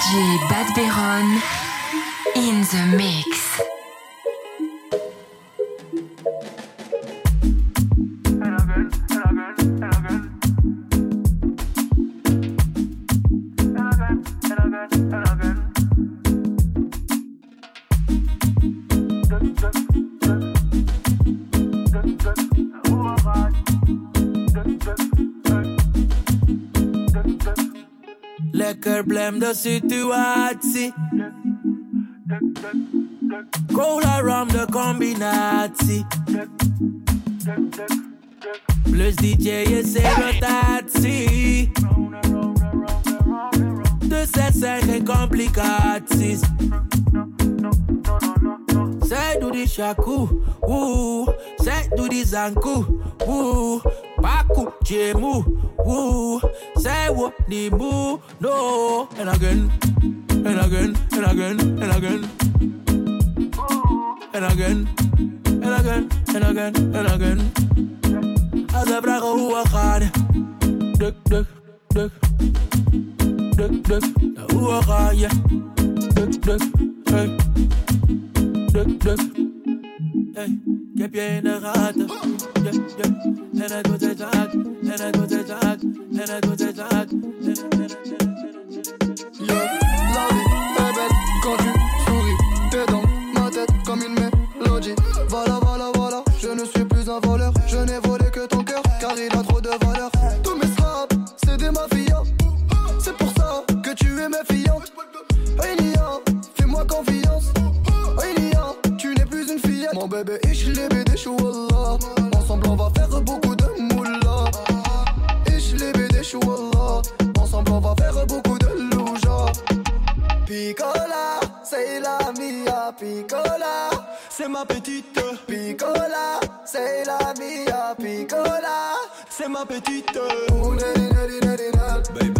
DJ Bad Baron in the mix. De situatie. Cola rum de combinatie. Plus DJ is in rotatie. Dus er zijn geen complicaties. Zij doet die shaku, woe. Zij doet die zanku, woe. Baku, jemu, woe. Zij wordt niet moe, no. And again, and again, and again, and again. And again, and again, and again, and again. Als ze vragen hoe we gaan, duk, duk, duk. Duk, duk, hoe we gaan, ja. Duk, duk, hey. Duk, duk. Hey, heb je in de gaten. Ja, ja. En het. En het hard. En het. Yo, la vie est belle quand tu souris. T'es dans ma tête comme une mélodie. Bébé, ich liebe dich, wallah. Ensemble, on va faire beaucoup de moula. Ich liebe dich, wallah. Ensemble, on va faire beaucoup de louja. Piccola, c'est la mia, piccola. C'est ma petite. Piccola, c'est la mia, piccola. C'est ma petite. Baby,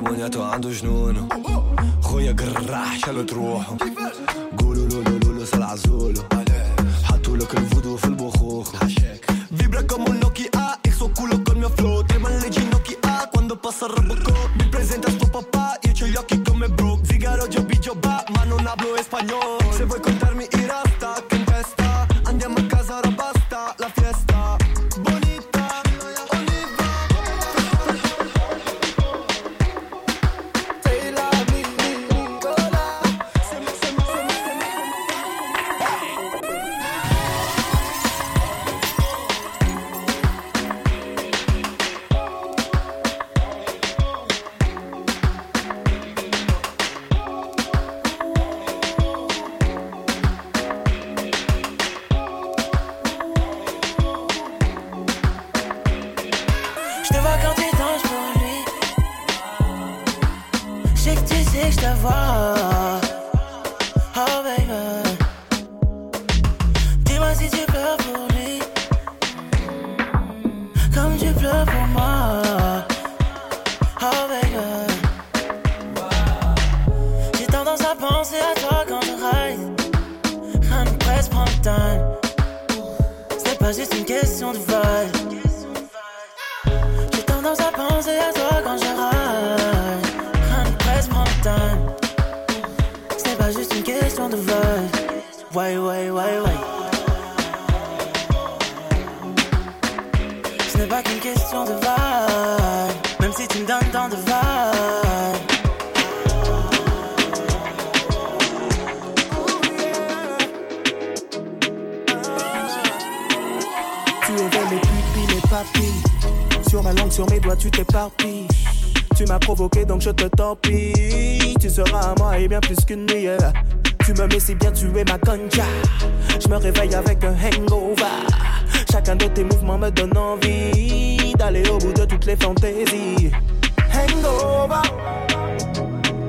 ديمونياتو عنده جنونو خويا قرح شالو تروحو قولو لو لو لو سال عزولو حطو لك الفودو في البخوخ. فيبرا كومو نوكي Nokia إكسو كولو culo فلو. mi لجي نوكي maleggino كوندو ha quando passa Tu pleures pour lui. Comme tu pleures pour moi. Oh. J'ai tendance à penser à toi quand je ride. Rien presse. C'est pas juste une question de vibe. J'ai tendance à penser Sur mes doigts, tu t'éparpilles. Tu m'as provoqué donc je te torpille. Tu seras à moi et bien plus qu'une nuit. Tu me mets si bien, tu es ma concha. Je me réveille avec un hangover. Chacun de tes mouvements me donne envie d'aller au bout de toutes les fantaisies. Hangover.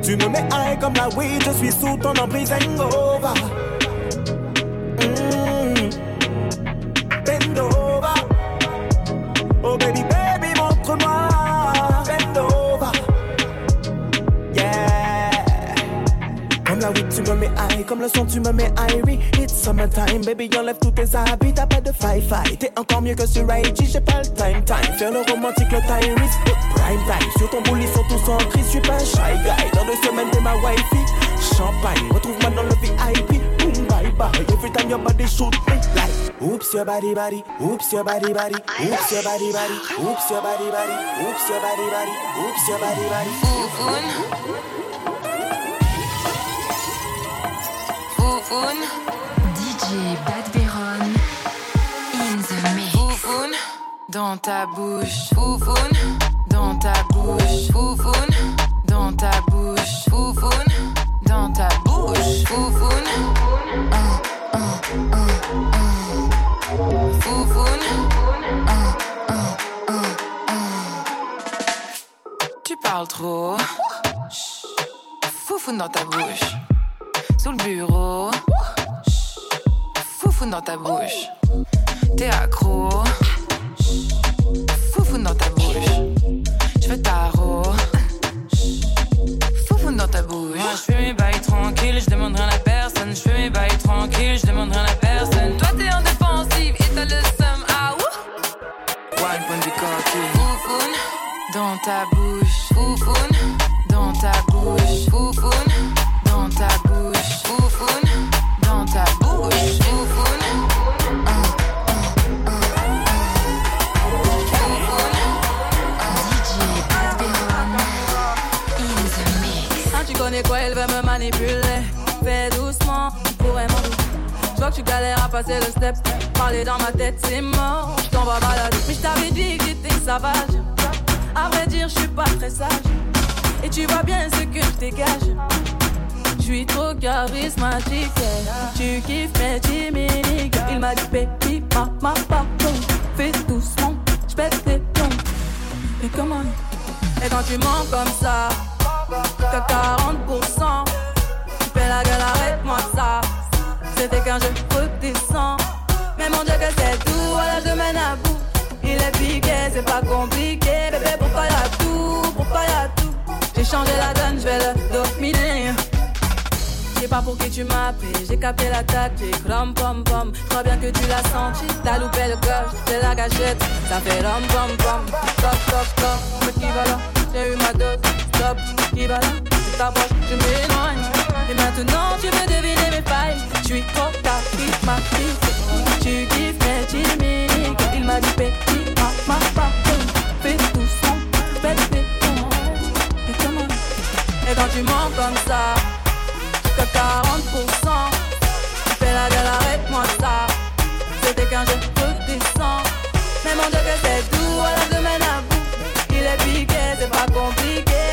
Tu me mets high comme la weed, je suis sous ton emprise hangover. Mm. Aïe, comme le son, tu me mets Irie. It's summertime, baby, enlève tous tes habits. T'as pas de fi-fi. T'es encore mieux que sur IG, j'ai pas le time time. Faire le romantique, le Tyrese. Prime time, sur ton boule, ils sont tous en crise. J'suis pas shy guy. Dans deux semaines, t'es ma wifey. Champagne, retrouve-moi dans le VIP. Boom, bye bye. Every time your body shoot me like. Oops, your body, body. Oops, your body, body. Oops, your body, body. Oops, your body, body. Oops, your body, body. Oops, your body, body. Foufoun. Foufoun. DJ Bad Veron. In the mix. Foufoun. Dans ta bouche. Foufoun. Dans ta bouche. Foufoun. Dans ta bouche. Foufoun. Dans ta bouche. Foufoun. Un, un, un, un. Foufoun. Un, un, un, un. Tu parles trop. Foufoune dans ta bouche. Sous le bureau. Chut. Foufoune dans ta bouche. T'es accro. Chut. Foufoune dans ta bouche. Passer le step. Parler dans ma tête, c'est mort. Je t'en vais balader. Mais je t'avais dit que t'étais sauvage. À vrai dire, je suis pas très sage. Et tu vois bien ce que je dégage. Je suis trop charismatique. Tu kiffes mes chimiques. Il m'a dit, baby, ma, ma, pardon. Fais doucement, je pète tes plombs. Et comment Et quand tu mens comme ça, t'as 40%. Tu fais la gueule, arrête-moi ça. C'était quand je Mais mon Dieu, que c'est tout, voilà, je mène à bout. Il est piqué, c'est pas compliqué. Bébé, pourquoi y'a tout Pourquoi y'a tout J'ai changé la donne, je vais le dominer. Je sais pas pour qui tu m'as j'ai capté la tactique, rom pom pom. Je crois bien que tu l'as senti, t'as loupé le coche, c'est la gâchette, ça fait rom pom pom. Stop, stop, stop, qui va là, j'ai eu ma dose. Stop, qui va là, tu t'approches, je m'éloigne. Et maintenant tu veux deviner mes failles, je suis trop charismatique. Tu kiffes mes chimiques, il m'a dit petit, ma, ma, pardon. Fais doucement, fais tes tons. Et comment? Et quand tu mens comme ça, que 40%. Tu fais la gueule, arrête-moi ça. C'était quand je redescends. Mais mon Dieu, que c'est doux, je mène à bout. Il est piqué, c'est pas compliqué.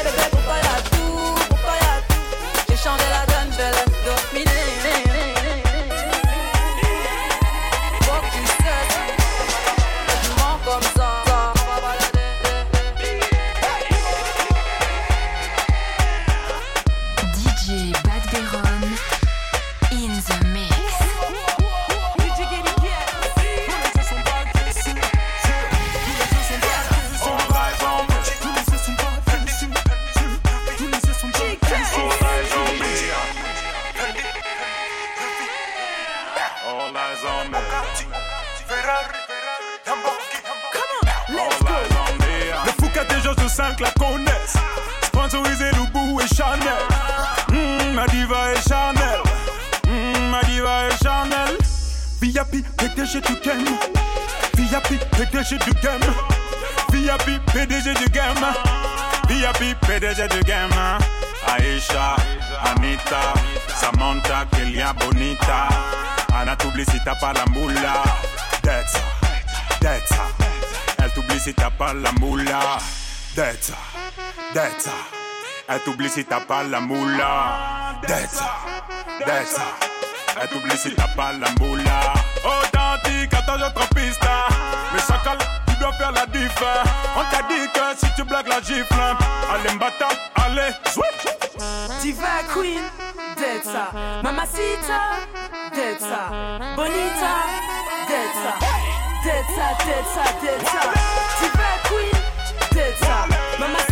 PDG du game. VIP, PDG du game. VIP, PDG du game. VIP, PDG du game. Aisha, Anita, Samantha, Kelia Bonita. Anna t'oublie si t'as pas la moula. That's That's Elle t'oublie si t'as pas la moula. Elle t'oublie si t'as pas la moula. Elle t'as pas la moula. Authentique, attends, je trompiste. Mais chacal, tu dois faire la diff. On t'a dit que si tu blagues la gifle. Allez, m'bata, allez, switch. Diva Queen, Delta. Mamacita, Delta. Bonita, Delta. Delta, Delta, Delta. Diva Queen, Delta. Mamacita,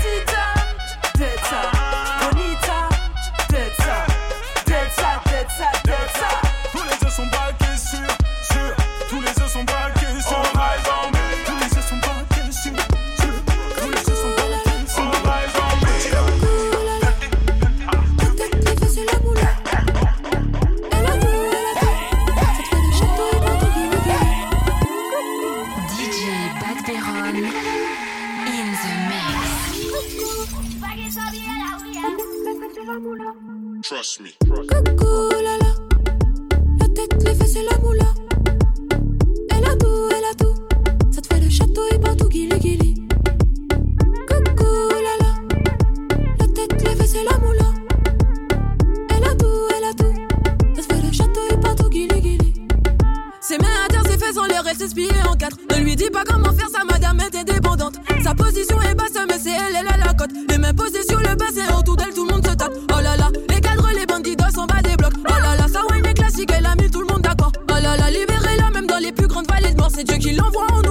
bassin, mais c'est elle, elle a la cote. Les mains posées sur le bassin, autour d'elle, tout le monde se tape. Oh là là, les cadres, les bandits d'os, on va des blocs. Oh là là, ça wine est classique, elle a mis tout le monde d'accord. Oh là là, libérez-la, même dans les plus grandes vallées de mort, c'est Dieu qui l'envoie en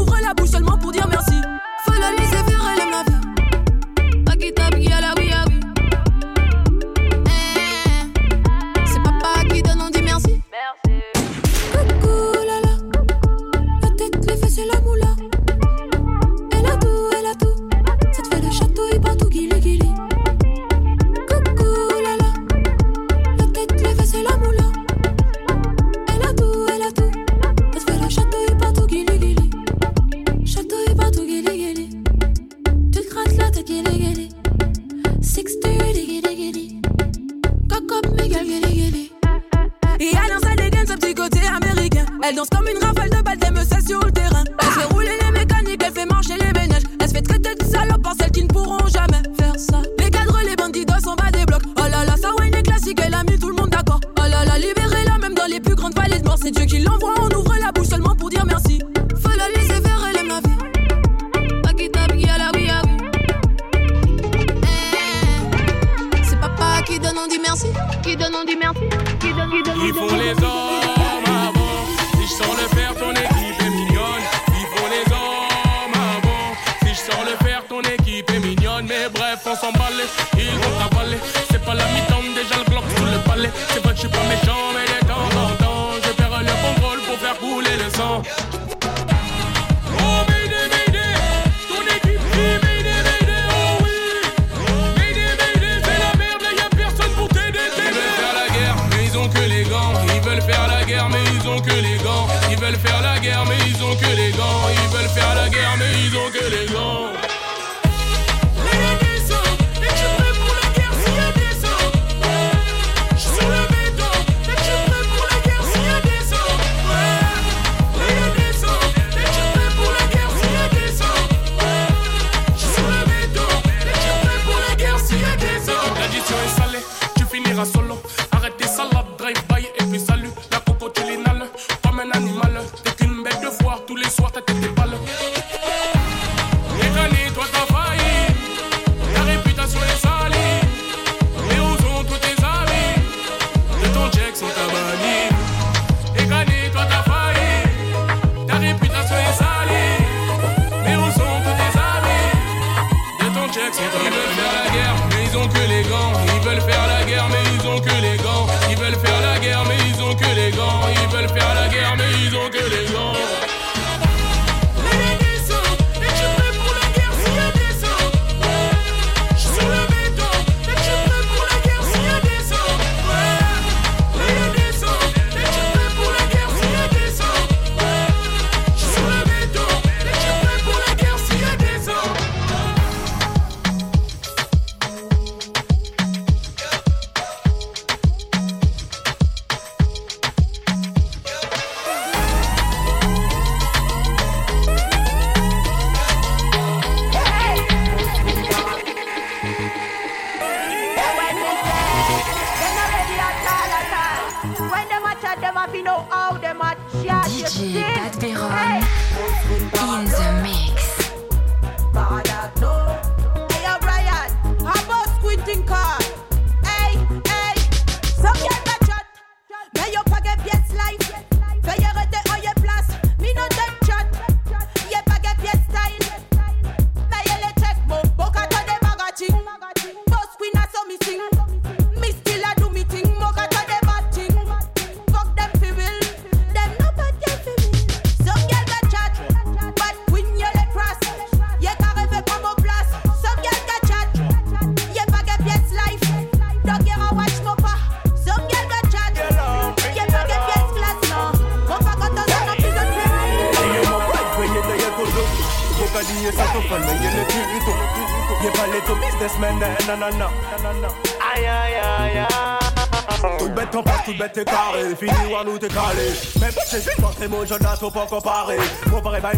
faut pas comparer.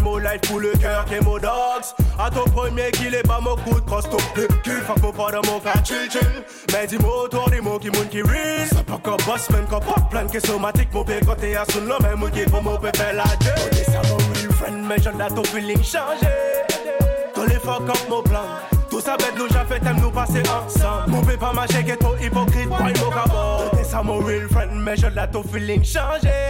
Mon life pour le cœur qui est mon dogs. À ton premier qu'il est pas mon coup de cross, ton cul. Mon pas dans mon. Mais dis-moi autour des mots qui moun qui rit. C'est pas comme boss, man, comme pas plein de somatique. Mon père quand t'es à son nom, même qui pour mon pépé la gueule. On est ça, mon real friend, mais j'en ai ton feeling changé. Tous les fuck up mon plan. Tout ça bête nous fait nous passer ensemble Mon pas marcher que ton hypocrite boy mon ça mon real friend mais je l'ai ton feeling changé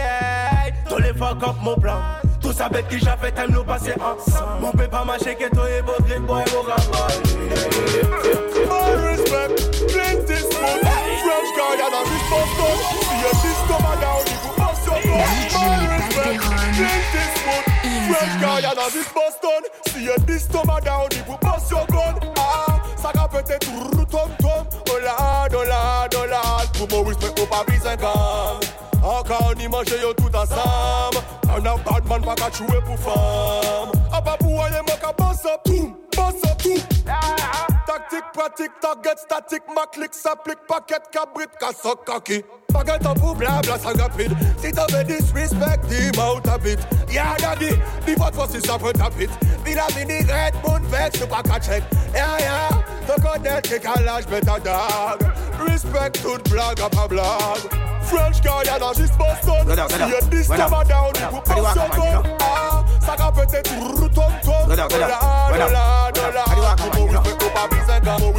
voler fuck up mon plan. Tout sa bête qui j'avais time nous passer ensemble. Mon père pas marché que toi et bob les boy mon My respect, plenty smoke French guy and a rich bastard See your system and now you go pass your blood My respect, plenty smoke French guy and a rich bastard See your system and now you go pass your gun Ah, ça va peut-être tout tom tom Oh là, oh Dollar, dollar, dollar Pour mon respect, on pas besoin de Encore ni manger yo tout ensemble Un a bad man pas qu'à jouer pour femme Ah bah pour aller moi qu'à boss up, boom, boss up, boom. Tactique, pratique, target, statique, ma clique, s'applique, paquet, cabrit, cassoc, kaki. Paquet en pour blabla, ça rapide. Si t'avais disrespect, dis-moi où t'habites. Yeah, daddy, dis pas toi si ça peut t'habiter. Villa mini, red, moon, vex, tu pas check. Yeah, yeah, te connais, t'es calage, mais ta dag. Respect toute blague, à pas blague. French guy, and a just Boston. See you this time down, you put bust your gun. Ah, ça va peut-être tout tom tom. Dollar, dollar, dollar. More respect, au pas brise un gars. More respect, au more respect, more respect, more respect, more respect, more respect, more respect, more respect. Party started with the thing hard, them don't know how to stop it. Go down, go down, go down, go down. How do you walk, man? You know.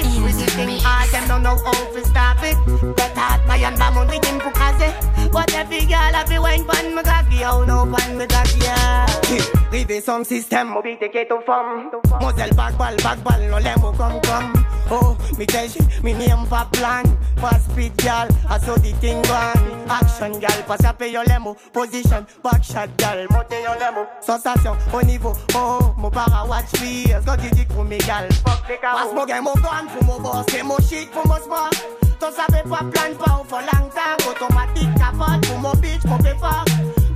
Party started with the thing hard, them don't know how to stop it. Get hot, my and bam on the thing for kaze. But every girl have to wine pan me cocky, oh no pan me cocky, yeah. Rive son système, mobilité au femme. Moselle backball, backball, no lemo come come. Oh, me tell you, me name for plan. Pass speed, girl, I saw the thing gone. Action, girl, pass up your lemo. Position, back shot, girl, monte your lemo. Sensation, au niveau, oh, mon para watch fears. Go dit pour me, girl, the. Pass mon game, mon gun, pour mon boss, c'est mon shit, pour mon sport. T'en savais pas plan, pas for long time. Automatique, capote, pour mon bitch, mon pépère.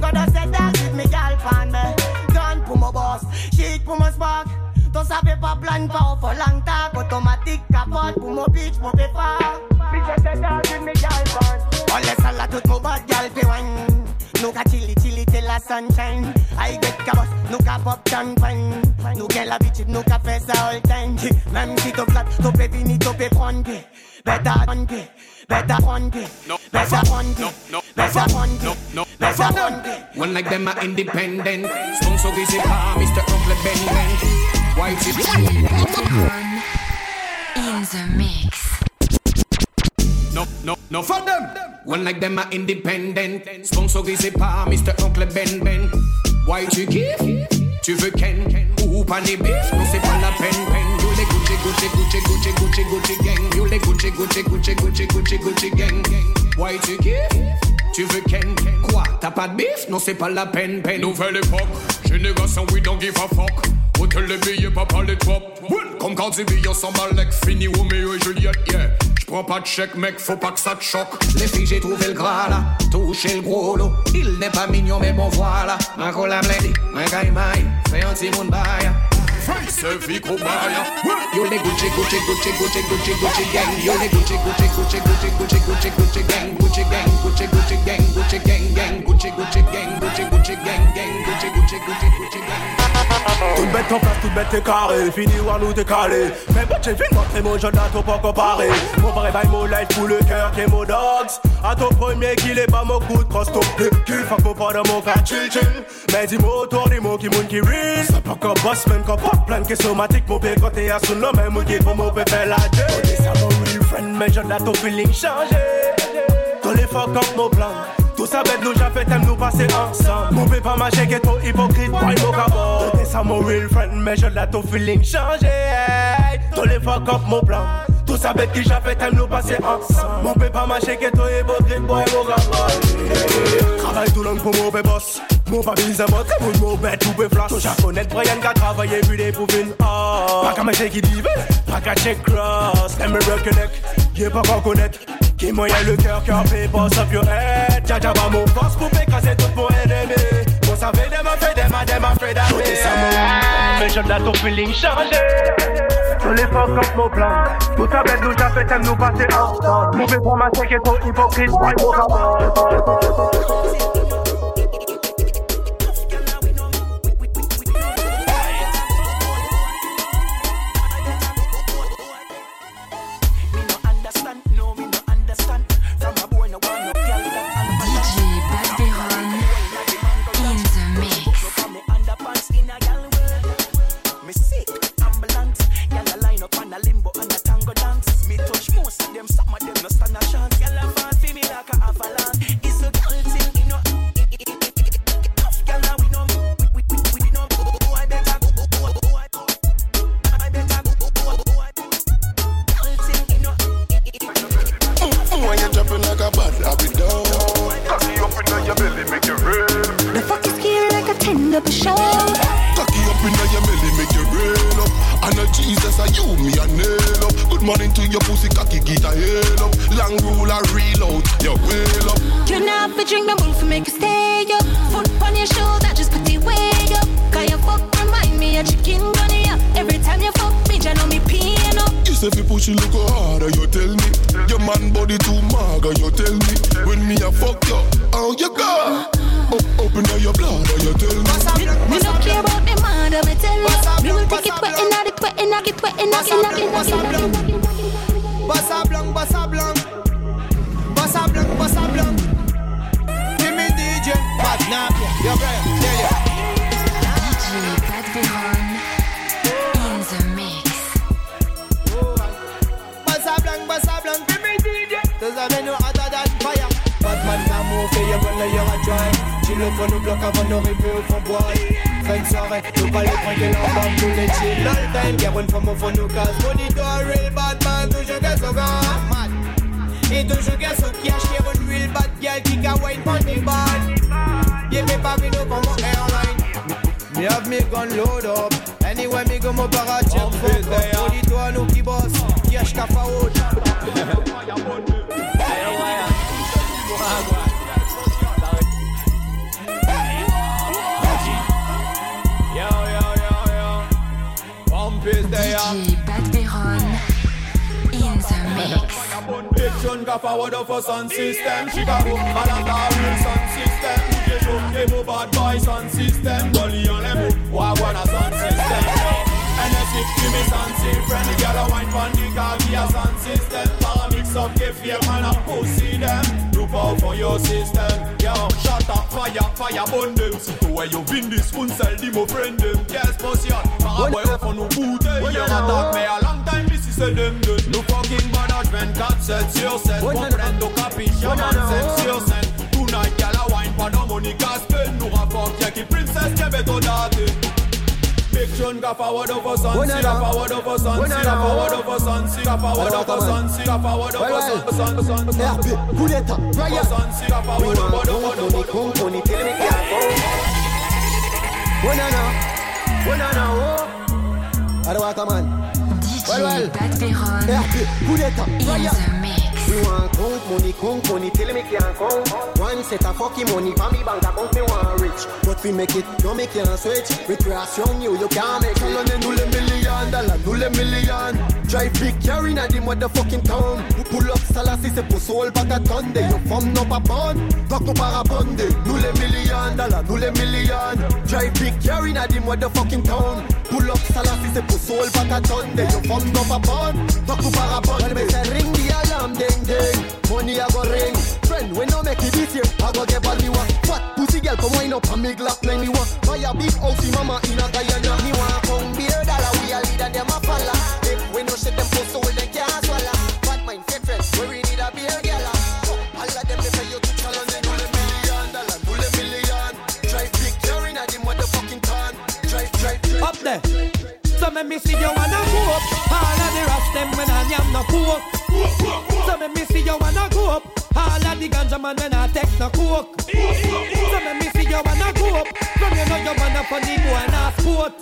Gotta say that with me, girl, pan me. Gun pour mon boss, shit pour mon spark. T'en savais pas plan, pas for long time. Automatique, capote, pour mon bitch, mon pépère. Bitch, say that with me, girl, pan. On laisse à la toute mon bad, girl, pe wine. Nou ka chili chili till la sunshine I get kabos, nou ka pop champagne Nou gen la bitch, nou ka fè sa all time Même si to flat, to pe fini, to pe fronte Better fronte, better fronte Better fronte, better fronte Better fronte One like them are independent Sponsor busy pa, Mr. Uncle Ben Ben White In the mix. No, no, no for them. One like them are independent. Sponsor c'est pas Mr. Oncle Ben Ben. Why tu kiffes? Tu veux Ken? Ou pas les bifs? Non, c'est pas la peine, peine. You les Gucci, Gucci, Gucci, Gucci, Gucci, Gucci gang. You les Gucci, Gucci, Gucci, Gucci, Gucci, Gucci gang. Why tu kiffes? Tu veux Ken? Quoi? T'as pas de bif? Non, c'est pas la peine, peine. Nouvelle époque, génération, we don't give a fuck. Hôtel les billets, pas par les top. Comme quand billes, on s'en like fini, Roméo et Juliette, yeah. J'prends pas de chèque, mec, faut pas que ça te choque. Les filles, j'ai trouvé le gras là, touché le gros lot. Il n'est pas mignon, mais bon voilà. Un cola blendé, un caïmaï, fais un petit monde bail. Face vie Kobaya. You les Gucci, Gucci, Gucci, Gucci, Gucci, Gucci gang. You les Gucci, Gucci, Gucci, Gucci, Gucci, Gucci, Gucci gang. Gucci gang, Gucci, Gucci gang, Gucci gang, gang. Gucci, Gucci gang, Gucci, Gucci gang, gang. Gucci, Gucci, Gucci, Gucci gang. Toute bête en face, toute bête t'es carré. Fini nous t'es calé. Mais bon j'ai vu montrer mon jeune à ton pas comparé. Mon vrai bail, mon life pour le cœur qui est mon dogs. À ton premier qu'il est pas mon coup de cross Ton cul, mon pas de mon cas chill chill. Mais dis-moi autour des mots qui moun qui rit C'est pas comme boss man, comme pas plein que somatique Mon père quand t'es à son nom, même qui pour mon pépé la gueule. Ça mon real friend, mais là ton feeling changé. Tous les fuck up nos plans tout ça bête, nous j'avais t'aimes nous passer ensemble. Mon pas ma chèque est trop hypocrite, pas hypocabot. T'es ça mon real friend, mais je l'ai ton feeling changé. Tous les fuck up mon plan. Tout ça bête qui j'avais t'aimes nous passer ensemble. Mon pas ma chèque est trop hypocrite, pas hypocabot. Travaille tout long pour mauvais boss. Mon papy, c'est votre très bon mot, bête, tout peut flash. Tout japonais, Brian qui a travaillé, vu des pouvines. Pas qu'à ma chèque qui dit, pas qu'à check cross. T'aimes me reconnaître, y'a pas qu'à connaître. Qui moyen le cœur qui a fait boss of your head Jaja va mon force pour tout mon ennemi Pour savez des ma fait des ma des ma fait d'arriver Mais j'aime la ton feeling chargé Sur les forces comme mon plan. Tout ça bête nous j'appelle t'aimes nous passer en temps Mauvais pour ma sec et trop hypocrite. Moi mon rapport she look harder, you tell me. Your man body too mager, you tell me. When me I fuck you, how you go. Open up your blood, you tell me. Me, me no care about them harder, me tell you. Me will take it wet and not it wet and not it wet and not it wet and not it wet. Bassa blanc, bassa blanc. y'a bonne, là y'aura drive. Tu le fond nous bloque avant nos au fond bois. Fin de soirée, nous pas les prendre là, on tous les chill. All time, y'a bonne femme au fond nous casse. a real bad man, toujours qu'à son gars. Et toujours qu'à son qui achète une real bad girl qui ka wine on the bad. Y'a mes pas vino comme mon airline. Me have me gun load up. Anyway, me go mo para check fuck up. Monitor, nous qui boss, qui achète qu'à faute. face they. DJ Black in the mix. Big chun ka of a system. She got hook a real sound system Mouche chouk ke bad boy sound system. Bolly on them, le are wagwan a Sun system? NSF ki mi sound system Friend di gyal a wine pon di a Sun system some give your man a pussy them. Look out for your system, yo. Shut up, fire, fire, them. See to where you win this, them, or friend them. Yes, boss, yon. Ma boy, on boot. You attack me a long time, this is a them. No fucking God said, your sense. Man, your sense. Tonight, y'all a wine, for no money, cause spend. No rapport, y'a qui princess, y'a beto dad. John got forward over sun, sing up forward over sun, sing up forward over sun, sing up forward over sun, sing up forward over sun, sun, sun, sun. RP, coup d'état, Raya. Sing up forward over over over. Come on, come on, tell me where I go. Banana, banana, oh. Arwaka man. Well, well. RP, coup d'état, Raya. Me want count money, count money till me can't count. One set of fucking money for me bank account, me want rich. But we make it, no me can't switch. We cross young you, you can't make it. Colonel Nule million, dollar Nule million. Drive big car inna the motherfucking town. We pull up salas, c'est pour soul bag a ton day. Your femme no pa bond, rock no parabonde. Nule million, dollar Nule million. Drive big car inna the motherfucking town. Pull up salas, c'est pour soul bag a ton day. Your femme no pa bond, talk no parabonde. Well, ring alarm ding ding. Money I go ring. Friend, We no make it this year, I go get what me want. Fat pussy girl, come wine up and me glass like me want. Buy a big house, mama in a Guyana. Me want come beer dollar, we a leader, them a follow. If we no shit, them post so they can't swallow. Bad mind, fake friends, where we need a beer gala. Oh, All of them, they say you to challenge. They know the million dollar, pull a million. Drive big, you're in a the motherfucking town. Drive, drive, drive. Up there. So me see you wanna go up. All of the rest them when I am no cool. So me me see you wanna go up. All of the ganja man when I take no coke. So me me see you wanna go up. From you know you wanna funny boy and a sport.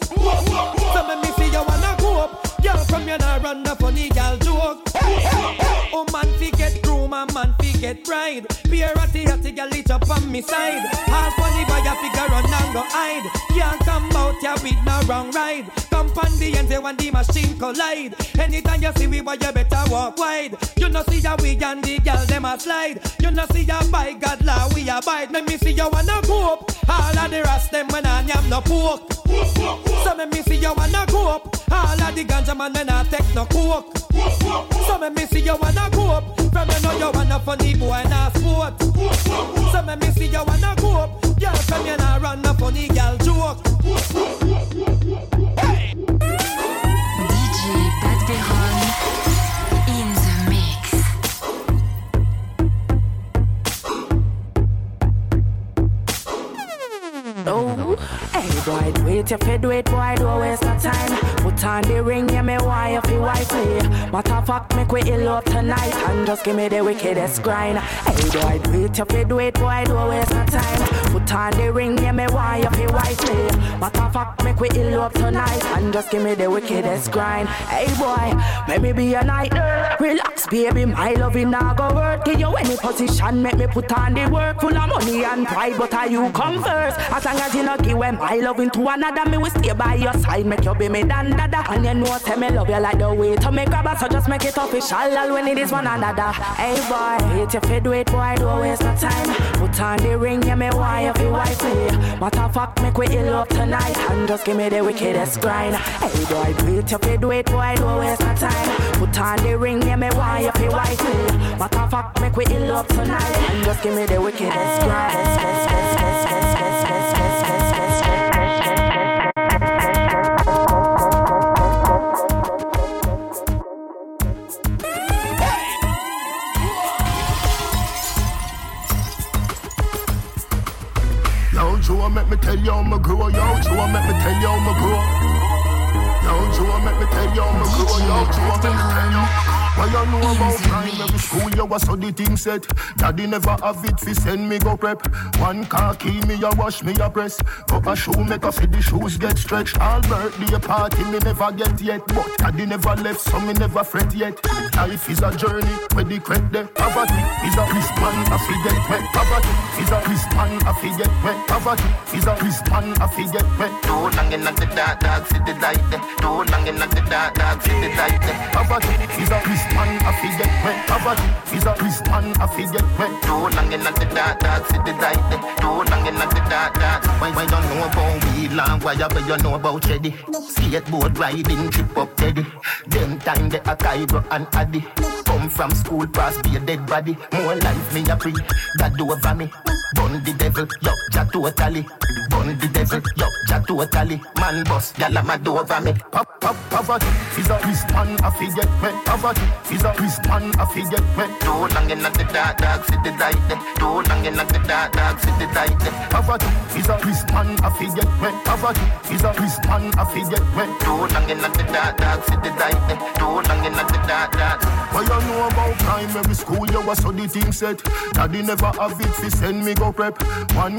So me me see you wanna go up. Girl from you know run the funny girl joke. Oh man fi get groom and man fi get bride. Pure ratty ratty girl it up on me side. All funny boy a figure run and go hide. Can't come out here with no wrong ride. Come on the end when the machine collide. Anytime you see we boy you better walk wide. You know see ya we and the girl them a slide. You know see ya by God law we abide. Let me see you wanna go up. All of the rest them when I am no pork. So let me see you wanna go up. All of the ganja man when I take no coke. So let me see you wanna go up. From you know you wanna funny boy and a sport. So let me see you wanna go up. Girl from you know run a funny girl joke. DJ Pat Perron. Boy, do it if you do it, boy, don't waste no time. Put on the ring, yeah, me why if you white me. Eh? Matter of fact, make we ill up tonight and just give me the wickedest grind. Hey boy, do it if you do it, boy, don't waste no time. Put on the ring, yeah, me why if you white me. Matter of fact, make we up tonight and just give me the wickedest grind. Hey boy, me be a night Relax, baby, my loving now go work. Give you any position, make me put on the work. Full of money and pride, but are you come first? As long as you not give my loving to another, me will stay by your side, make you be me dan dada. And you know, say me love you like the way to make grab so just make it official. All when it is one another. Hey boy, hate if you do it, boy, don't waste no time. Put on the ring, yeah, me why if you wife me. Matter fact, make we ill up tonight and just give me the wickedest grind. Hey boy, do it if you do it, boy, don't waste no time. Put on the ring, yeah, me why if you wife me. Matter fact, make we ill up tonight and just give me the wickedest grind. Was so the thing set. Daddy never have it fi send me go prep. One car key me a wash me a press. Go a shoe make a fi the shoes get stretched. All birthday party me never get yet. But daddy never left so me never fret yet. Life is a journey where the crack there. Poverty is a Christmas a fi get wet. Poverty is a Christmas a fi get wet. Poverty is a Christmas a fi get wet. Too long in the dark, dark city light. Too long in the dark, dark city light. Poverty is a Christmas a fi get wet. Poverty is a Christmas a fi get wet. Too long in the dark, dark city light. Too long in the dark, dark. Why, why you know about weed land? Why you you know about Cheddy? Skateboard riding, trip up Teddy. Them time they a Cairo and Addy. Come from school, pass be a dead body. More life me a pre, that do over me. Bun the devil, yo, ja totally. Bun the devil, yo, ja totally. Man boss, gyal a mad over me. Pop, pop, poverty is a Christmas a fi get wet. Poverty is a Christmas a fi get wet. Too long in the dark, dark city light there. Too long in the dark, dark city light eh. there. Poverty is a Christmas a fi get wet. Poverty is a Christmas a fi get wet. Too long in the dark, dark city light there. Too long in the dark, dark. What you know about primary school? You was so the thing set. Daddy never have it fi send me go prep. One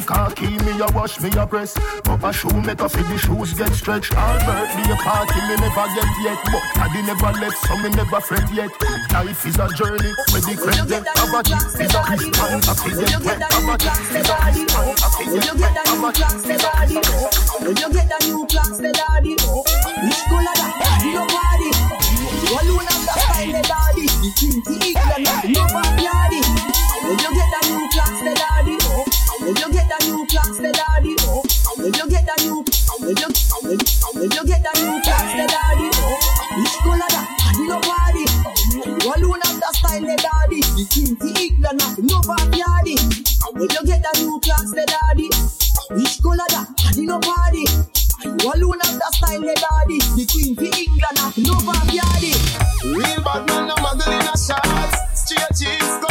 me a wash me a press. Up a shoe make a the shoes get stretched. All birthday party me never get yet. But daddy never left so me never fret yet. Life is a journey where the credit poverty is a Christmas a fi get wet. Poverty is a Christmas a fi get wet. Poverty is a When you get a new class, the daddy Which color that? You alone have the style, the daddy The king, the England, nobody When you get a new class, the daddy you, get a new class, the daddy that? Nobody alone have the style, the daddy The king, the England, nobody When you get a new class, the daddy that? Nobody. Alone have the style, the daddy. The queen for England, nobody. Real bad man, no muggle in a shots. Straight cheeks,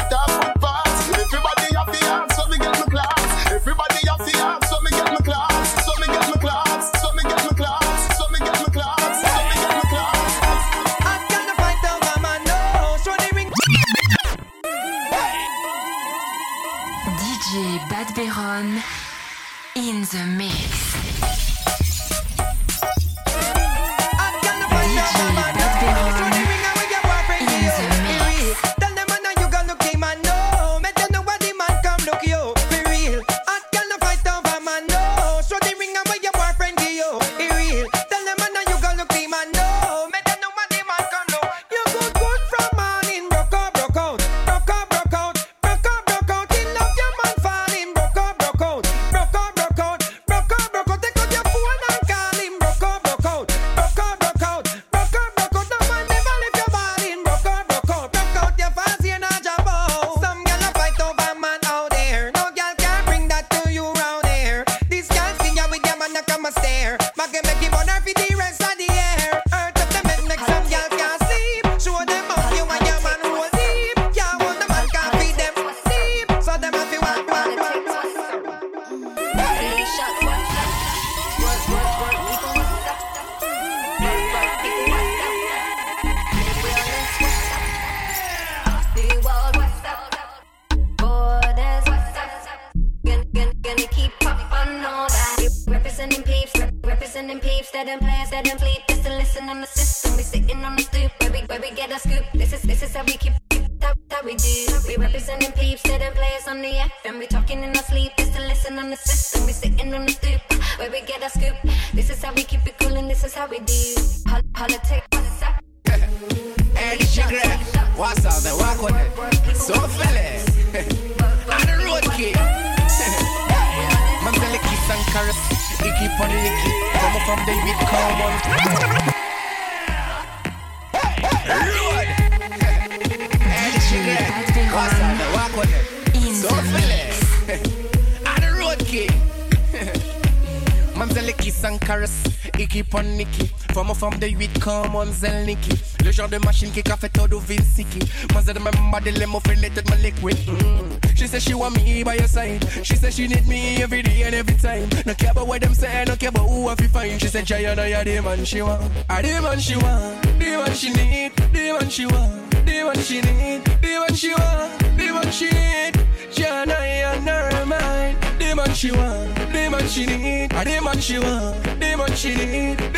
feel it with my liquid mm. She said she want me by your side She said she need me every day and every time No care about what them say, no care about who I fi find She said Jayana ya the man she want I the man she want, the man she need The man she want, the man she need The man she want, the man she need ya her mind The man she want, the man she need the man she want, the man she need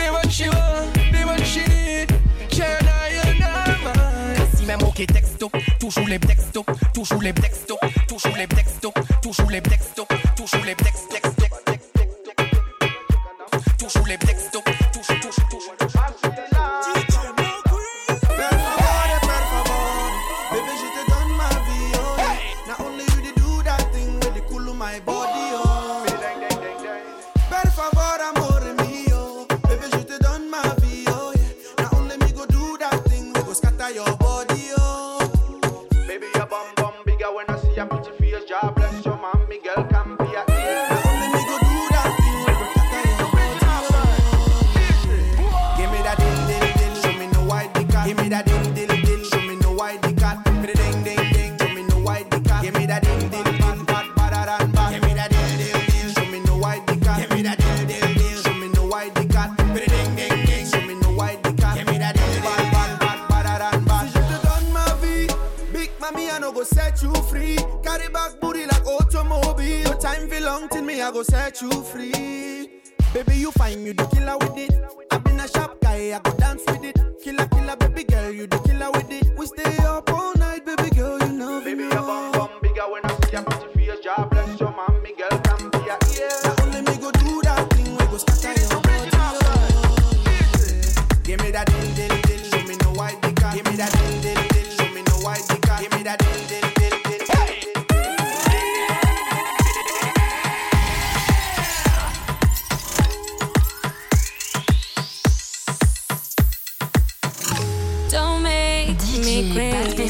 toujours les textos, toujours les textos, toujours les textos, toujours les textos.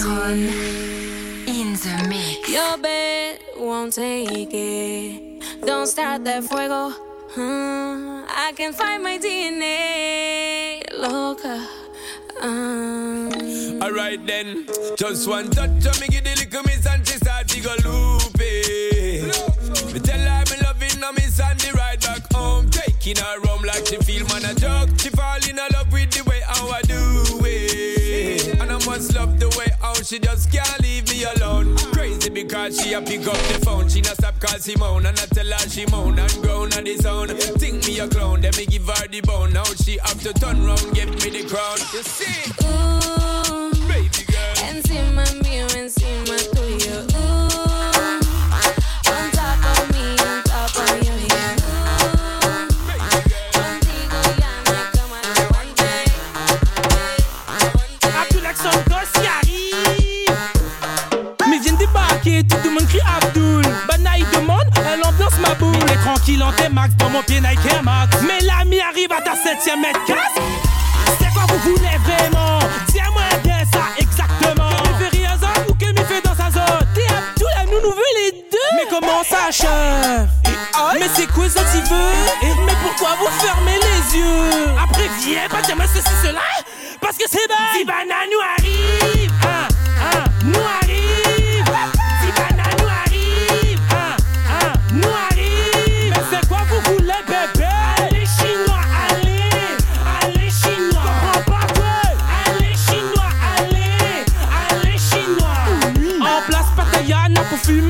In the mix. Your bed won't take it. Don't start that fuego. Uh, I can find my DNA. Loca. Um. Alright then, just one touch of me, give the little miss and she start to go loopy. Me tell her me loving her miss and the ride back home, taking her home like she feel man a joke. She fall in love with the way how I do it, and I must love the way how she just can't leave me alone. Crazy because she a pick up the phone. She not stop call Simone and I tell her she moan and groan on the zone. Think me a clown, then me give her the bone. Now she have to turn round, give me the crown. You see? Ooh, baby girl. Encima mío, encima tuyo. Ooh, tranquille en T-Max, dans mon pied Nike Air Max. Mais l'ami arrive à ta septième mètre casse C'est quoi vous voulez vraiment? Tiens-moi bien ça, exactement. Que fait rien ou que me fait dans sa zone. T'es Abdul, elle nous nous veut les deux. Mais comment ça chef? Mais c'est quoi ça tu veux? Mais pourquoi vous fermez les yeux? Après viens pas dire moi ceci cela. Parce que c'est bas Zibana nous arrive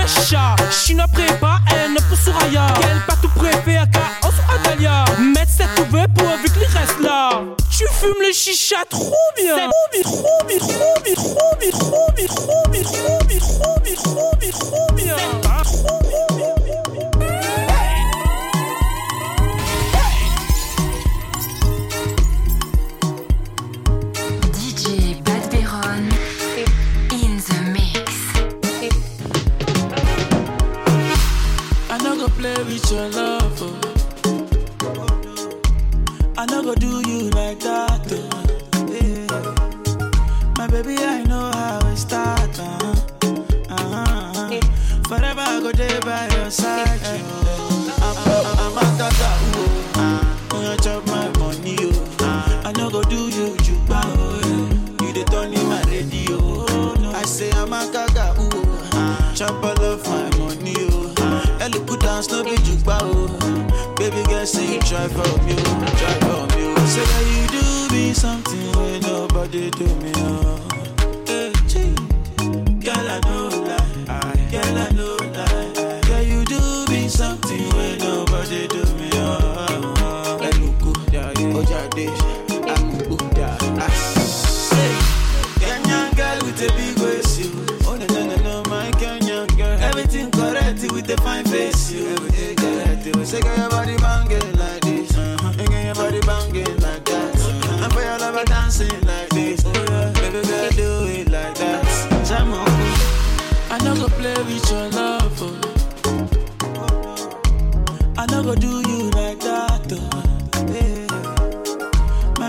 le chat. Chinois prépa haine pour Souraya. Quel patou préfère chaos ou Adalia? Mettre cette ouvert pourvu qu'il reste là. Tu fumes le chicha trop bien.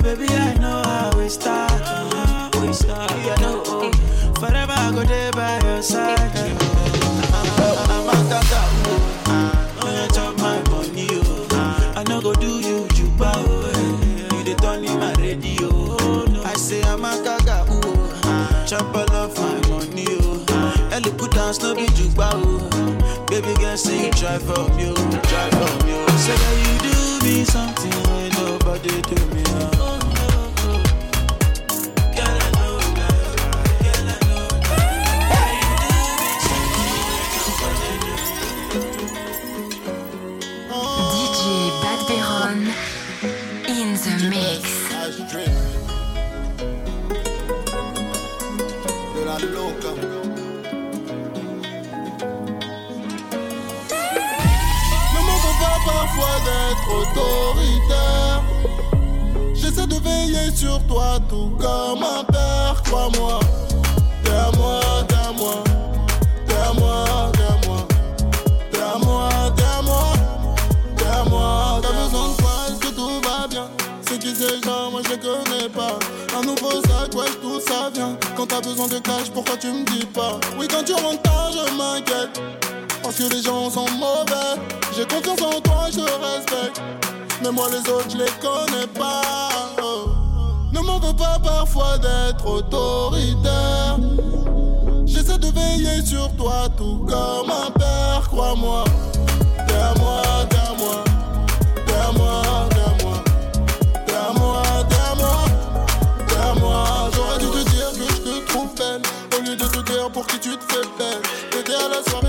Baby, I know how we start. Oh. We start, yeah, no. Forever I go there by your side. I'm a tata, oh. Oh, you chop my money, oh. I no go do you juba, oh. eh. You the turn in my radio. Oh, no. I say I'm a gaga, oh. Chop all of my money, oh. Elle put dance no be juba, oh. Baby girl say you try for oh. Toi tout comme un père, crois-moi. T'es à moi, t'es à moi. T'es à moi, t'es à moi. T'es à moi, t'es à moi. T'es à moi. T'as besoin de quoi, est-ce que tout va bien? C'est qui ces moi je les connais pas. Un nouveau sac, ouais, tout ça vient. Quand t'as besoin de cash, pourquoi tu me dis pas? Oui, quand tu rentres tard, je m'inquiète. Parce que les gens sont mauvais. J'ai confiance en toi, je respecte. Mais moi, les autres, je les connais pas. Ne m'en veux pas parfois d'être autoritaire. J'essaie de veiller sur toi tout comme un père, crois-moi. T'es à moi, t'es à moi. T'es moi, t'es moi. T'es à moi, t'es à moi. J'aurais dû te dire que je te trouve belle. Au lieu de te dire pour qui tu te fais belle. T'étais à Magali,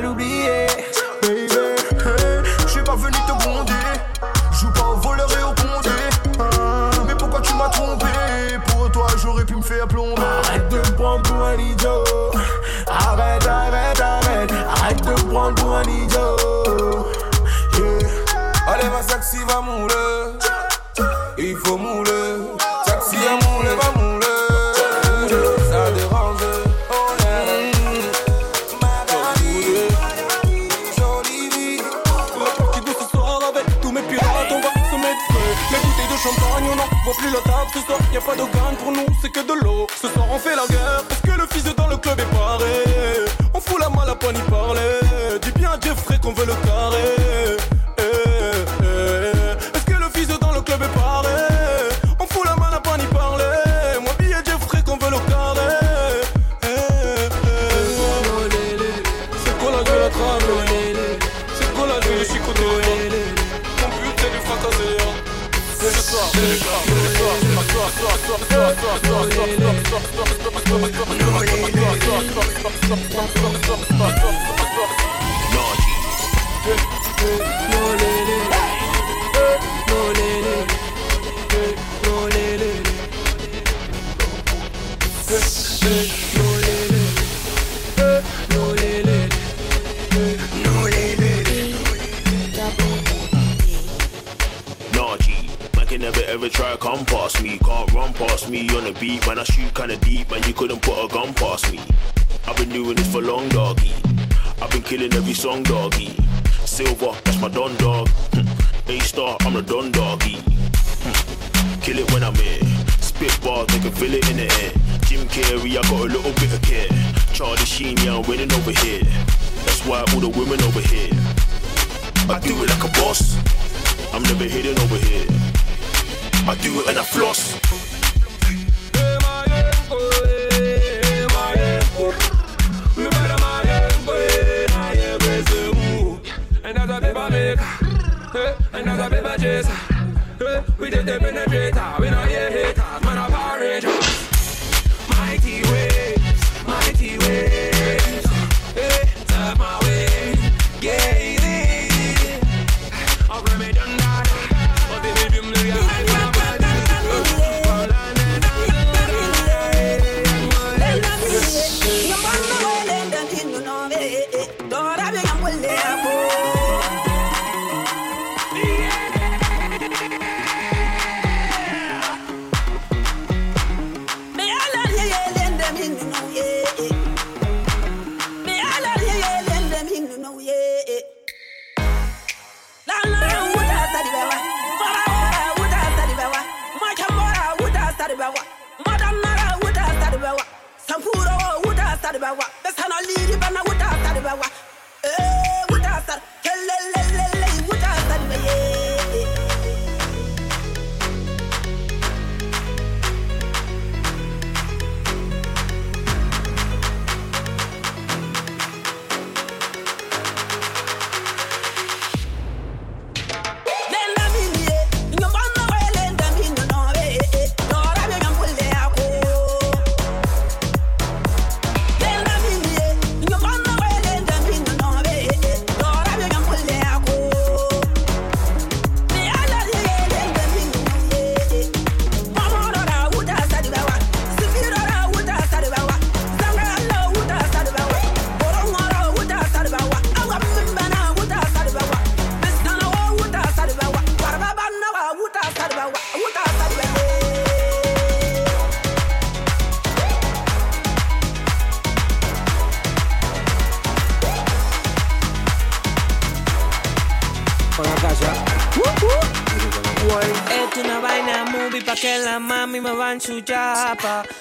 l'oublier. Baby, suis pas venu te gronder. Joue pas au voleur et au condé. Hein, mais pourquoi tu m'as trompé? Pour toi, j'aurais pu me faire plomber. Arrête de me prendre pour un idiot. Arrête, arrête, arrête. Arrête de me prendre pour un idiot. Yeah. Allez, ma sexy va mouler. Il faut mouler. Try to come past me. Can't run past me on the beat, man. I shoot kinda deep, man. You couldn't put a gun past killing every song, doggy. Silver, that's my don dog. A star, I'm the don doggy. Hmm. Kill it when I'm here. Spit bars, they can feel it in the air. Jim Carrey, I got a little bit of care. Charlie Sheen, yeah, I'm winning over here. That's why all the women over here. I do it like a boss. I'm never hidden over here. I do it and I floss. I got paper chase. We just the penetrator. We not here haters. Man, I'm a. Mighty way.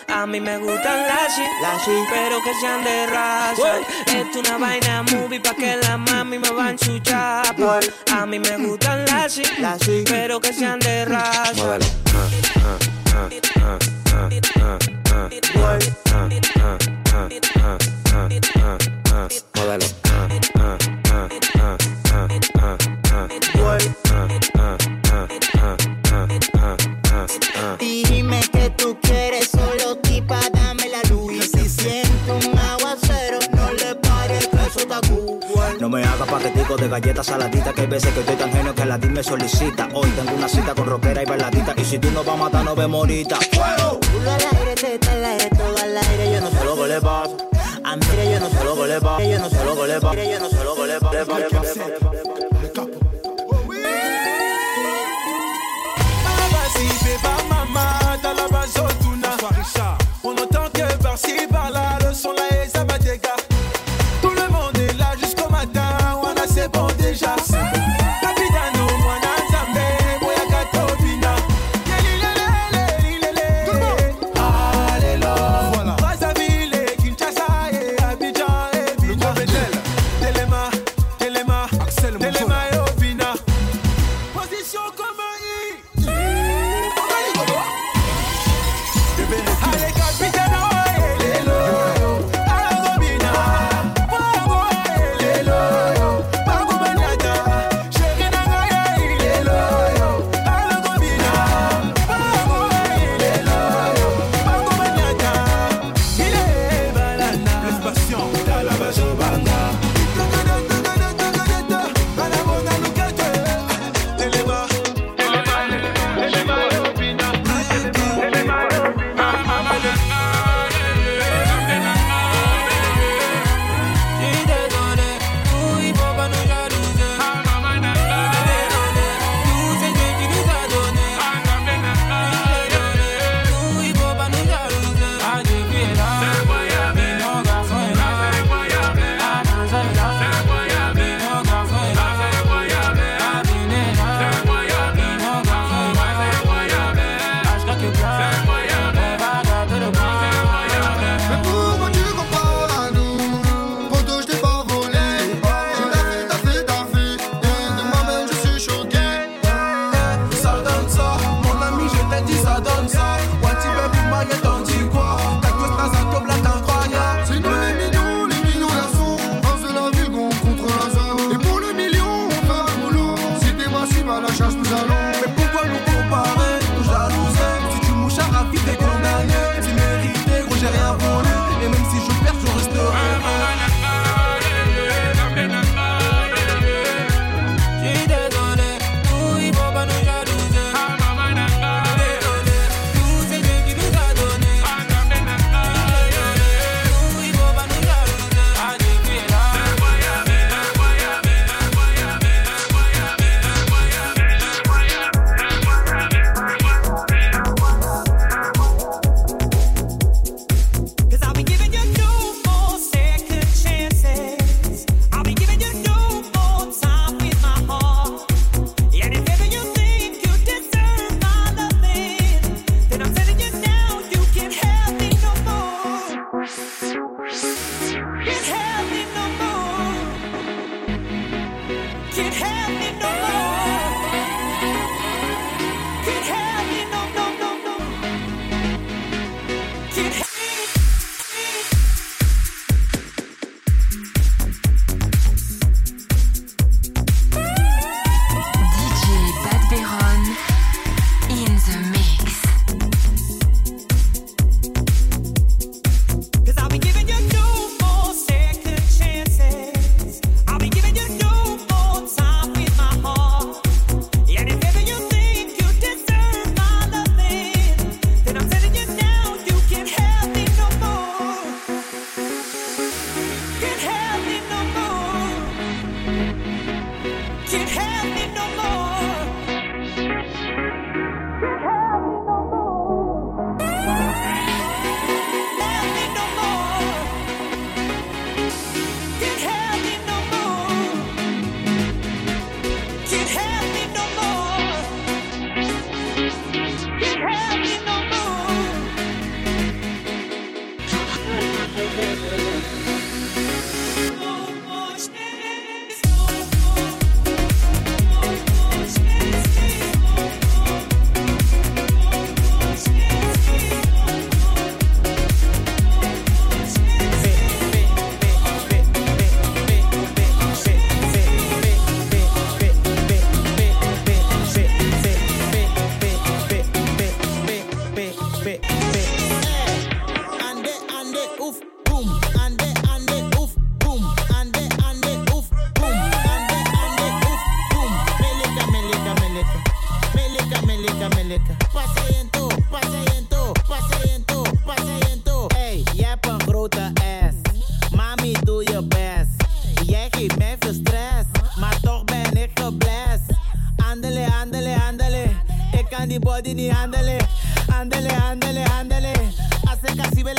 A mí me gustan las lashi, pero que sean de raza. Esto una vaina movie pa' que la mami me va en su chapa. A mí me gustan las lashi, pero que sean de raza. galleta saladita que hay veces que estoy tan genio que la DIM me solicita. Hoy tengo una cita con rockera y bailadita. Y si tú no vas a matar, no ve morita. ¡Fuego! Culo al aire, teta al aire, todo al aire. Yo no sé lo que le pasa. A mí, yo no sé lo que le pasa. Yo no sé lo que le pasa. Yo no sé lo que le pasa.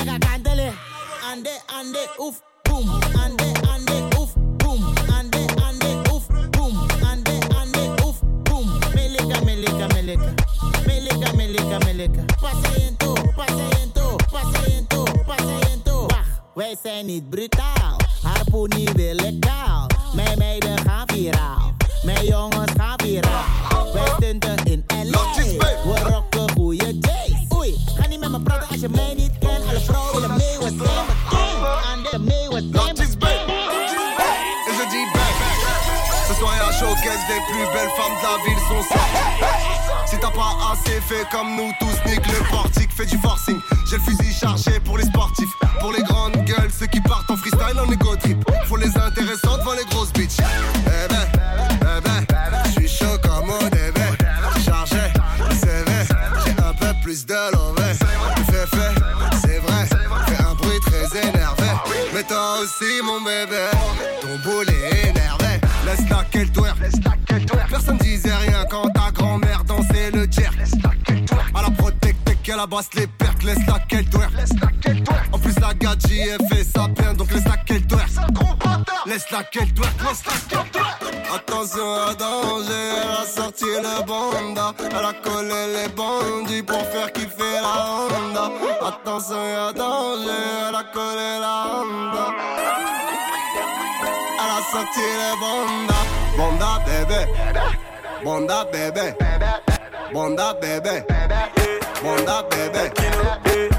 Ik haar kantelen. Ande, ande, oef, boom. Ande, ande, oef, boom. Ande, ande, oef, boom. Ande, ande, oef, boom. Meleka, meleka, meleka. Meleka, meleka, meleka. Patiënto, patiënto, patiënto, patiënto. Wacht, wij zijn niet brutaal. Harpoenie wil ik kaal. Mijn meiden gaan viraal. Mijn jongens gaan viraal. Wij stunten in LA. We rocken goeie J's. Oei, ga niet met me praten als je mij niet des plus belles femmes de la ville sont ça. Si t'as pas assez fait comme nous tous nique le portique Fais du forcing. J'ai le fusil chargé pour les sportifs. Pour les grandes gueules ceux qui partent en freestyle en égo trip. Faut les intéressants devant les grosses bitches. Eh ben, eh ben J'suis chaud comme au début. Chargé, CV J'ai un peu plus de l'envers. Fait fait, c'est vrai Fais un bruit très énervé. Mais toi aussi mon bébé protect qu'elle abasse les pertes Laisse la qu'elle twerk En plus la gadji elle fait ça bien Donc laisse la qu'elle twerk Laisse la qu'elle twerk Laisse la qu'elle Attention à danger, elle a sorti le banda. Elle a collé les bandits pour faire kiffer la Honda. Attention à danger, elle a collé la Honda. Elle a sorti le banda. Banda bébé. Banda bébé. Banda bébé Banda bébé Banda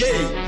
DJ